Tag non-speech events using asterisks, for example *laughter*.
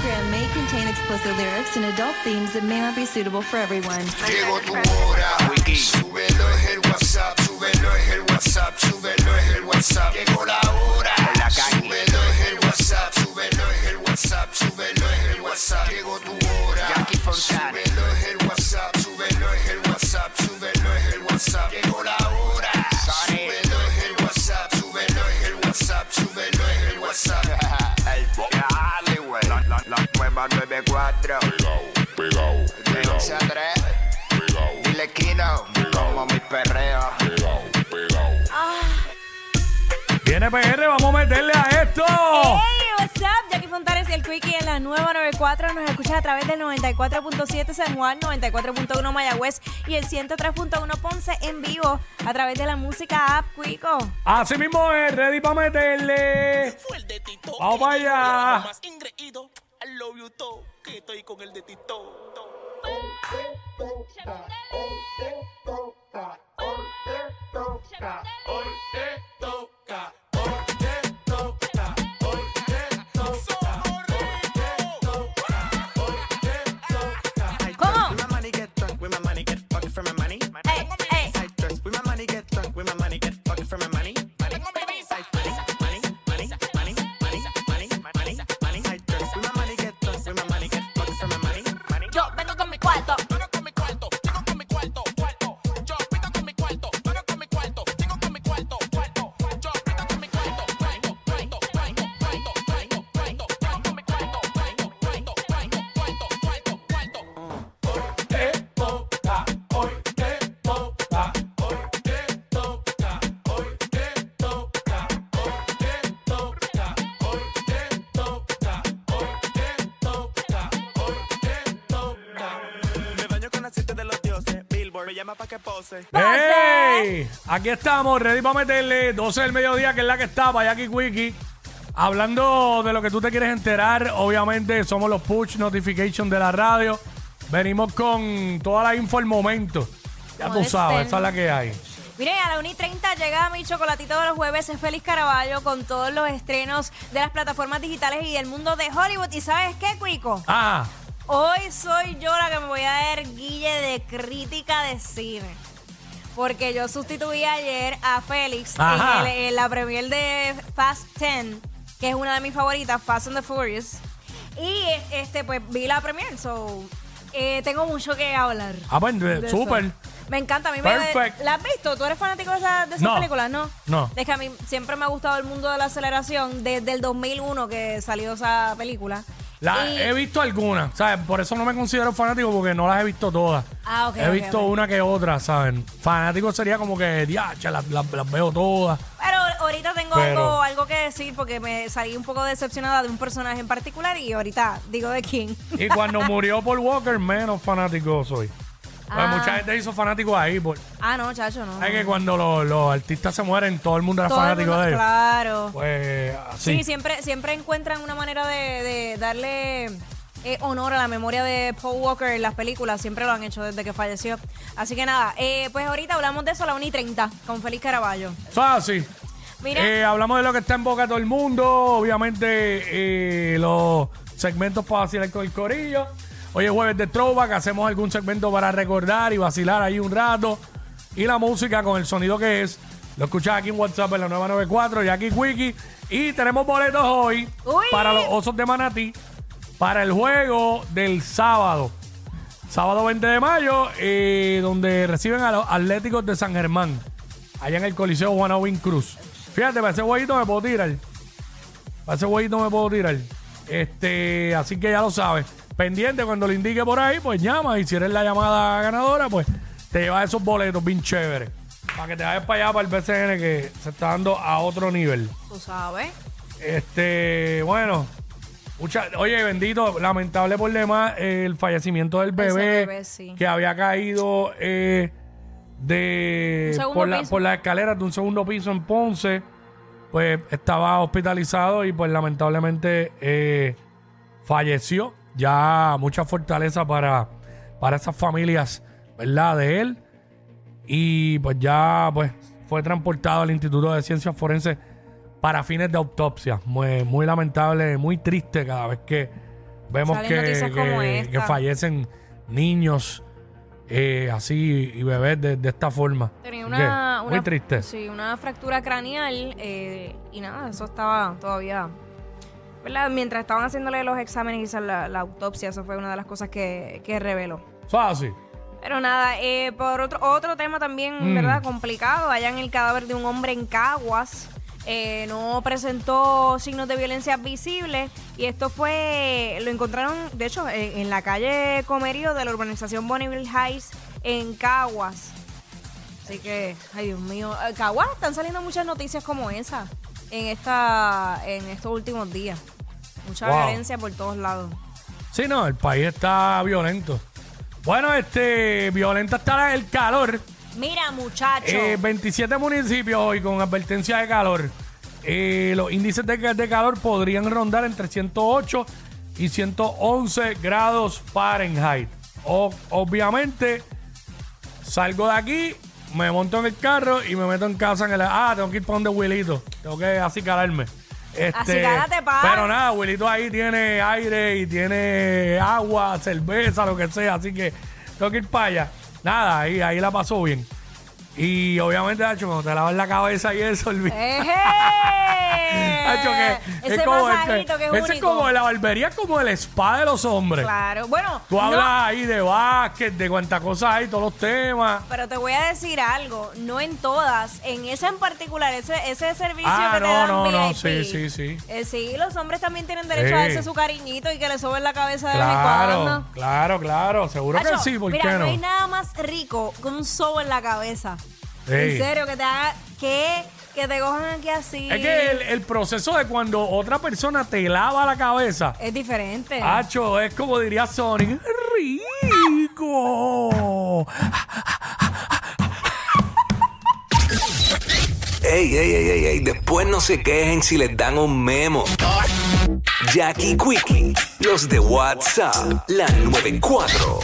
program may contain explicit lyrics and adult themes that may not be suitable for everyone. Llegó tu hora. Súbelo es el WhatsApp, súbelo es el WhatsApp, súbelo es el WhatsApp. Llegó la hora. Súbelo es la nueva 94. Pegao, pegao, De 11 a 3. pegao, Dile Kino. Como mi perreo. pegao, pegao. Viene PR, vamos a meterle a esto. Hey, what's up? Jackie Fontanes y el Quickie en la nueva 94. Nos escuchas a través del 94.7 San Juan, 94.1 Mayagüez y el 103.1 Ponce en vivo a través de la música app Quico. Así mismo es, ready para meterle. Fue el de Tito. Vamos para allá. Que estoy con el de Tito. ¿Cómo? Me llama pa' que pose. ¡Ey! Aquí estamos, ready para meterle 12 del mediodía, que es la que está, para Jackie Quickie. Hablando de lo que tú te quieres enterar, obviamente somos los push notification de la radio. Venimos con toda la info al momento. Ya Como tú sabes, esa es la que hay. Miren, a la 1 y 30 llega mi chocolatito de los jueves, es Félix Caraballo, con todos los estrenos de las plataformas digitales y del mundo de Hollywood. ¿Y sabes qué, Cuico? Ah, Hoy soy yo la que me voy a dar guille de crítica de cine. Porque yo sustituí ayer a Félix Ajá. en, el- en la premier de Fast 10, que es una de mis favoritas, Fast and the Furious. Y este, pues vi la premier, so eh, tengo mucho que hablar. ah pues, de eso. súper. Me encanta, a mí me... Perfect. ¿La has visto? ¿Tú eres fanático de, esa- de esas No. películas? No. No. Es que a mí siempre me ha gustado el mundo de la aceleración desde el 2001 que salió esa película. La, Y- He visto algunas, ¿sabes? Por eso no me considero fanático porque no las he visto todas. Ah, ok, He ok, visto ok. una que otra, ¿saben? Fanático sería como que, diacha, las, las- las veo todas. Pero ahorita tengo Pero- algo, algo que decir porque me salí un poco decepcionada de un personaje en particular y ahorita digo de quién. Y cuando *laughs* murió Paul Walker, menos fanático soy. Pues Ah. mucha gente hizo fanático ahí. Por, ah, no, chacho, no. es que cuando los, los artistas se mueren, todo el mundo era Todo el fanático mundo- de ellos. Claro. Pues Sí, así. siempre, siempre encuentran una manera de, de darle eh, honor a la memoria de Paul Walker en las películas. Siempre lo han hecho desde que falleció. Así que nada, eh, pues ahorita hablamos de eso a la 1 y 30 con Félix Caraballo. Eso es así. Mira. Eh, hablamos de lo que está en boca de todo el mundo. Obviamente, eh, los segmentos para vacilar con el corillo. Hoy es jueves de Throwback. Hacemos algún segmento para recordar y vacilar ahí un rato. Y la música con el sonido que es. Lo escuchas aquí en WhatsApp en la 994, Jackie Quickie. Y tenemos boletos hoy Uy. para los Osos de Manatí para el juego del sábado. Sábado 20 de mayo, eh, donde reciben a los Atléticos de San Germán, allá en el Coliseo Juan Win Cruz. Fíjate, para ese huevito me puedo tirar. Para ese huevito me puedo tirar. Este, así que ya lo sabes. Pendiente cuando lo indique por ahí, pues llama y si eres la llamada ganadora, pues te llevas esos boletos bien chéveres. Para que te vayas para allá, para el BCN, que se está dando a otro nivel. Tú sabes. Este, bueno, mucha, oye, bendito, lamentable por demás eh, el fallecimiento del bebé, bebé, sí. que había caído eh, de por, la, por las escaleras de un segundo piso en Ponce, pues estaba hospitalizado y pues lamentablemente eh, falleció. Ya mucha fortaleza para, para esas familias, ¿verdad? De él. Y pues ya pues fue transportado al Instituto de Ciencias Forenses para fines de autopsia. Muy, muy lamentable, muy triste cada vez que vemos que, que- fallecen niños eh, así y bebés de, de esta forma. Tenía una, Muy triste. Sí, una fractura craneal eh, y nada, eso estaba todavía. ¿Verdad? Mientras estaban haciéndole los exámenes y hacer la, la autopsia, eso fue una de las cosas que, que reveló. Eso es así. Pero nada, eh, por otro, otro tema también, Mm. ¿verdad? Complicado, allá en el cadáver de un hombre en Caguas. eh, no presentó signos de violencia visibles y esto fue, lo encontraron, de hecho, en, en la calle Comerío de la urbanización Bonneville Heights en Caguas. Así que, ay Dios mío, eh, Caguas están saliendo muchas noticias como esa en esta, en estos últimos días. Mucha Wow. violencia por todos lados. Sí, no, el país está violento. Bueno, este, violenta está el calor. Mira, muchachos. Eh, 27 municipios hoy con advertencia de calor. Eh, los índices de, de calor podrían rondar entre 108 y 111 grados Fahrenheit. O- obviamente, salgo de aquí, me monto en el carro y me meto en casa en el... Ah, tengo que ir para donde Wilito. Tengo que acicalarme. Este, Acicálate, pa. Pero nada, Wilito ahí tiene aire y tiene agua, cerveza, lo que sea. Así que tengo que ir para allá. Nada, ahí, ahí la pasó bien. Y obviamente, Hacho, cuando te lavas la cabeza y eso, olvida. ¡Ejé! Hacho, *laughs* que Ese es como masajito este- que es ese es único. como la barbería, es como el spa de los hombres. Claro, bueno. Tú no, hablas ahí de básquet, de cuántas cosas hay, todos los temas. pero te voy a decir algo, no en todas, en esa en particular, ese, ese servicio Ah, que te no, dan no, no, VIP, sí, sí, sí. eh, sí, los hombres también tienen derecho Sí. a darse su cariñito y que le soben la cabeza de vez en Claro, cuando. claro, claro. Seguro que sí, ¿por mira, qué no no? hay nada más rico que un sobo en la cabeza. Ey. En serio, que te haga, que, que te cojan aquí así. Es que el, el proceso de cuando otra persona te lava la cabeza, Es diferente. Hacho, es como diría Sonic, rico. Ey, ey, ey, ey, ey, después no se quejen si les dan un memo. Jackie Quickie, los de WhatsApp, la 94.